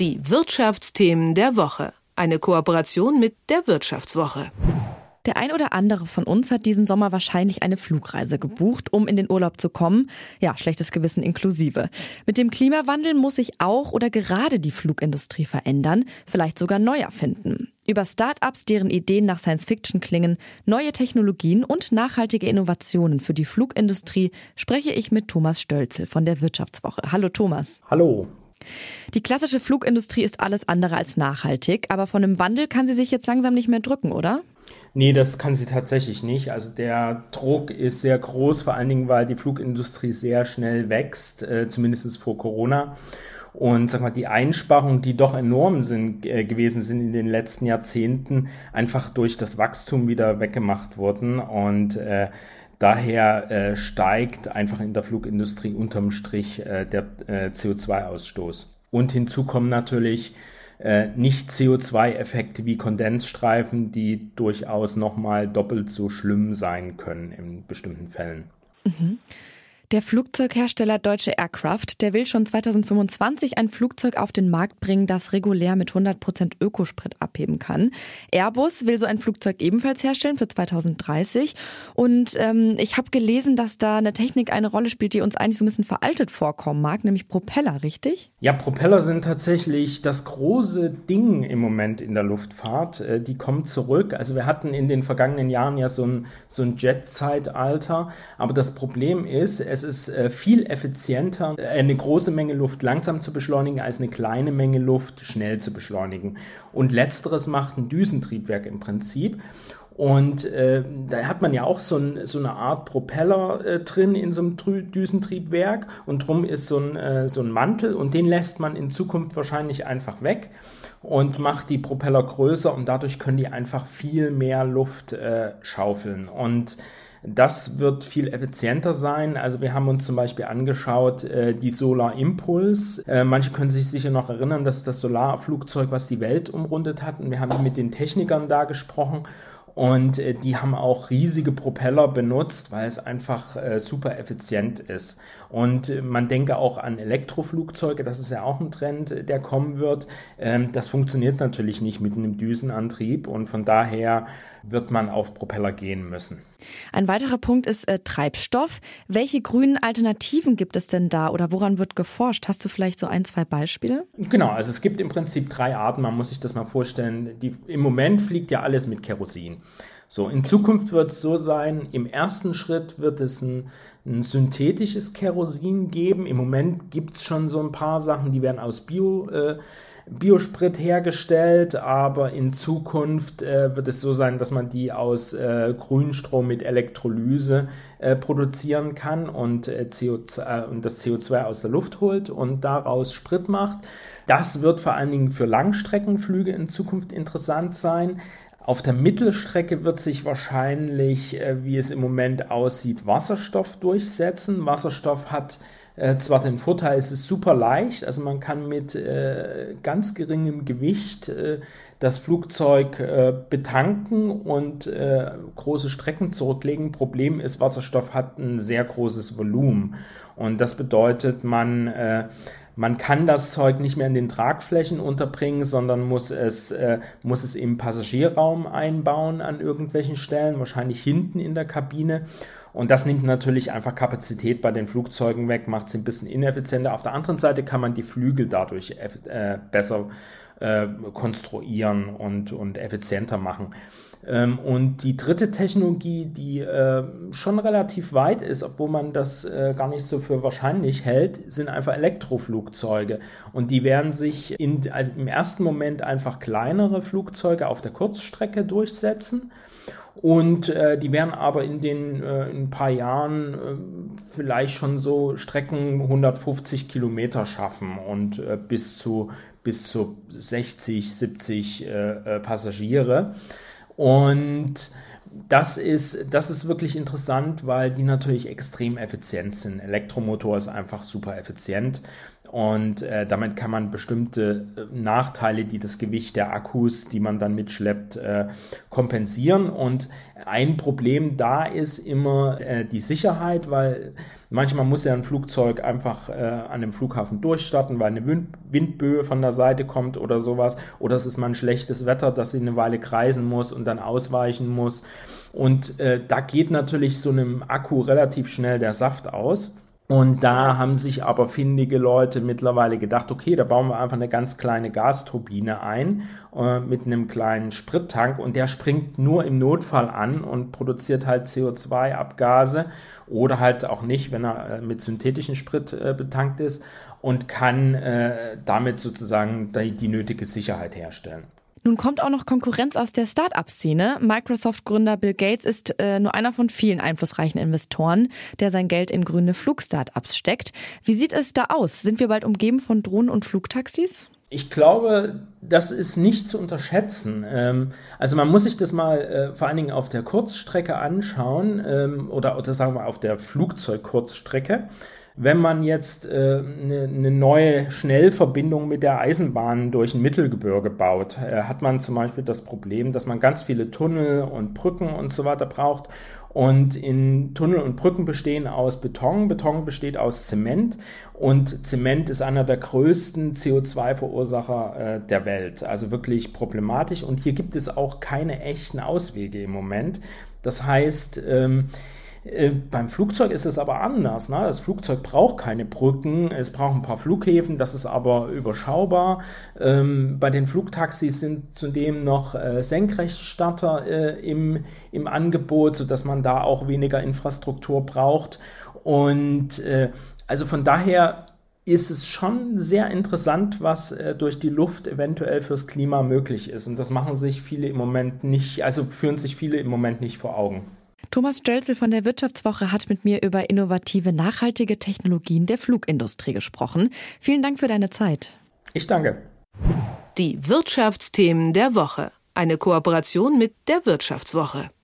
Die Wirtschaftsthemen der Woche. Eine Kooperation mit der Wirtschaftswoche. Der ein oder andere von uns hat diesen Sommer wahrscheinlich eine Flugreise gebucht, um in den Urlaub zu kommen. Ja, schlechtes Gewissen inklusive. Mit dem Klimawandel muss sich auch oder gerade die Flugindustrie verändern, vielleicht sogar neu erfinden. Über Start-ups, deren Ideen nach Science-Fiction klingen, neue Technologien und nachhaltige Innovationen für die Flugindustrie spreche ich mit Thomas Stölzel von der Wirtschaftswoche. Hallo Thomas. Hallo. Die klassische Flugindustrie ist alles andere als nachhaltig, aber von einem Wandel kann sie sich jetzt langsam nicht mehr drücken, oder? Nee, das kann sie tatsächlich nicht. Also der Druck ist sehr groß, vor allen Dingen, weil die Flugindustrie sehr schnell wächst, äh, zumindest vor Corona. Und sag mal, die Einsparungen, die doch enorm sind, äh, gewesen sind in den letzten Jahrzehnten, einfach durch das Wachstum wieder weggemacht wurden. Und äh, daher äh, steigt einfach in der Flugindustrie unterm Strich äh, der äh, CO2-Ausstoß. Und hinzu kommen natürlich äh, nicht CO2-Effekte wie Kondensstreifen, die durchaus nochmal doppelt so schlimm sein können in bestimmten Fällen. Mhm. Der Flugzeughersteller Deutsche Aircraft, der will schon 2025 ein Flugzeug auf den Markt bringen, das regulär mit 100 Prozent Ökosprit abheben kann. Airbus will so ein Flugzeug ebenfalls herstellen für 2030. Und ähm, ich habe gelesen, dass da eine Technik eine Rolle spielt, die uns eigentlich so ein bisschen veraltet vorkommen mag, nämlich Propeller, richtig? Ja, Propeller sind tatsächlich das große Ding im Moment in der Luftfahrt. Äh, die kommen zurück. Also wir hatten in den vergangenen Jahren ja so ein, so ein Jet-Zeitalter. Aber das Problem ist, es es ist äh, viel effizienter, eine große Menge Luft langsam zu beschleunigen, als eine kleine Menge Luft schnell zu beschleunigen. Und letzteres macht ein Düsentriebwerk im Prinzip. Und äh, da hat man ja auch so, ein, so eine Art Propeller äh, drin in so einem Düsentriebwerk und drum ist so ein, äh, so ein Mantel und den lässt man in Zukunft wahrscheinlich einfach weg und macht die Propeller größer und dadurch können die einfach viel mehr Luft äh, schaufeln. Und das wird viel effizienter sein. Also wir haben uns zum Beispiel angeschaut, äh, die Solar Impulse. Äh, manche können sich sicher noch erinnern, dass das Solarflugzeug, was die Welt umrundet hat. Und wir haben mit den Technikern da gesprochen und äh, die haben auch riesige Propeller benutzt, weil es einfach äh, super effizient ist. Und äh, man denke auch an Elektroflugzeuge, das ist ja auch ein Trend, äh, der kommen wird. Ähm, das funktioniert natürlich nicht mit einem Düsenantrieb und von daher wird man auf Propeller gehen müssen. Ein weiterer Punkt ist äh, Treibstoff. Welche grünen Alternativen gibt es denn da oder woran wird geforscht? Hast du vielleicht so ein, zwei Beispiele? Genau, also es gibt im Prinzip drei Arten, man muss sich das mal vorstellen. Die, Im Moment fliegt ja alles mit Kerosin. So, in Zukunft wird es so sein, im ersten Schritt wird es ein, ein synthetisches Kerosin geben. Im Moment gibt es schon so ein paar Sachen, die werden aus Bio, äh, Biosprit hergestellt, aber in Zukunft äh, wird es so sein, dass man die aus äh, Grünstrom mit Elektrolyse äh, produzieren kann und, äh, CO2, äh, und das CO2 aus der Luft holt und daraus Sprit macht. Das wird vor allen Dingen für Langstreckenflüge in Zukunft interessant sein. Auf der Mittelstrecke wird sich wahrscheinlich, äh, wie es im Moment aussieht, Wasserstoff durchsetzen. Wasserstoff hat äh, zwar den Vorteil, es ist super leicht, also man kann mit äh, ganz geringem Gewicht das Flugzeug betanken und große Strecken zurücklegen. Problem ist, Wasserstoff hat ein sehr großes Volumen und das bedeutet, man man kann das Zeug nicht mehr in den Tragflächen unterbringen, sondern muss es, äh, muss es im Passagierraum einbauen an irgendwelchen Stellen, wahrscheinlich hinten in der Kabine. Und das nimmt natürlich einfach Kapazität bei den Flugzeugen weg, macht sie ein bisschen ineffizienter. Auf der anderen Seite kann man die Flügel dadurch äh, besser äh, konstruieren und, und effizienter machen. Ähm, und die dritte Technologie, die äh, schon relativ weit ist, obwohl man das äh, gar nicht so für wahrscheinlich hält, sind einfach Elektroflugzeuge. Und die werden sich in, also im ersten Moment einfach kleinere Flugzeuge auf der Kurzstrecke durchsetzen. Und äh, die werden aber in den äh, in ein paar Jahren äh, vielleicht schon so Strecken 150 Kilometer schaffen und äh, bis zu bis zu 60, 70 äh, äh, Passagiere. Und das ist, das ist wirklich interessant, weil die natürlich extrem effizient sind. Elektromotor ist einfach super effizient. Und äh, damit kann man bestimmte äh, Nachteile, die das Gewicht der Akkus, die man dann mitschleppt, äh, kompensieren. Und ein Problem da ist immer äh, die Sicherheit, weil manchmal muss ja ein Flugzeug einfach äh, an dem Flughafen durchstarten, weil eine Wind Windböe von der Seite kommt oder sowas. Oder es ist mal ein schlechtes Wetter, dass sie eine Weile kreisen muss und dann ausweichen muss. Und äh, da geht natürlich so einem Akku relativ schnell der Saft aus. Und da haben sich aber findige Leute mittlerweile gedacht, okay, da bauen wir einfach eine ganz kleine Gasturbine ein äh, mit einem kleinen Sprittank und der springt nur im Notfall an und produziert halt CO2-Abgase oder halt auch nicht, wenn er äh, mit synthetischen Sprit äh, betankt ist und kann äh, damit sozusagen die, die nötige Sicherheit herstellen. Nun kommt auch noch Konkurrenz aus der Start-up-Szene. Microsoft-Gründer Bill Gates ist äh, nur einer von vielen einflussreichen Investoren, der sein Geld in grüne Flug-Startups steckt. Wie sieht es da aus? Sind wir bald umgeben von Drohnen und Flugtaxis? Ich glaube, das ist nicht zu unterschätzen. Ähm, also man muss sich das mal äh, vor allen Dingen auf der Kurzstrecke anschauen ähm, oder, oder sagen wir auf der Flugzeugkurzstrecke. Wenn man jetzt äh, ne eine neue Schnellverbindung mit der Eisenbahn durch ein Mittelgebirge baut, äh, hat man zum Beispiel das Problem, dass man ganz viele Tunnel und Brücken und so weiter braucht. Und in Tunnel und Brücken bestehen aus Beton, Beton besteht aus Zement und Zement ist einer der größten CO2-Verursacher äh, der Welt. Also wirklich problematisch. Und hier gibt es auch keine echten Auswege im Moment. Das heißt, ähm, äh, beim Flugzeug ist es aber anders. Ne? Das Flugzeug braucht keine Brücken, es braucht ein paar Flughäfen, das ist aber überschaubar. Ähm, bei den Flugtaxis sind zudem noch äh, Senkrechtstarter äh, im, im Angebot, sodass man da auch weniger Infrastruktur braucht. Und äh, also von daher ist es schon sehr interessant, was äh, durch die Luft eventuell fürs Klima möglich ist. Und das machen sich viele im Moment nicht, also führen sich viele im Moment nicht vor Augen. Thomas Stölzel von der Wirtschaftswoche hat mit mir über innovative, nachhaltige Technologien der Flugindustrie gesprochen. Vielen Dank für deine Zeit. Ich danke. Die Wirtschaftsthemen der Woche. Eine Kooperation mit der Wirtschaftswoche.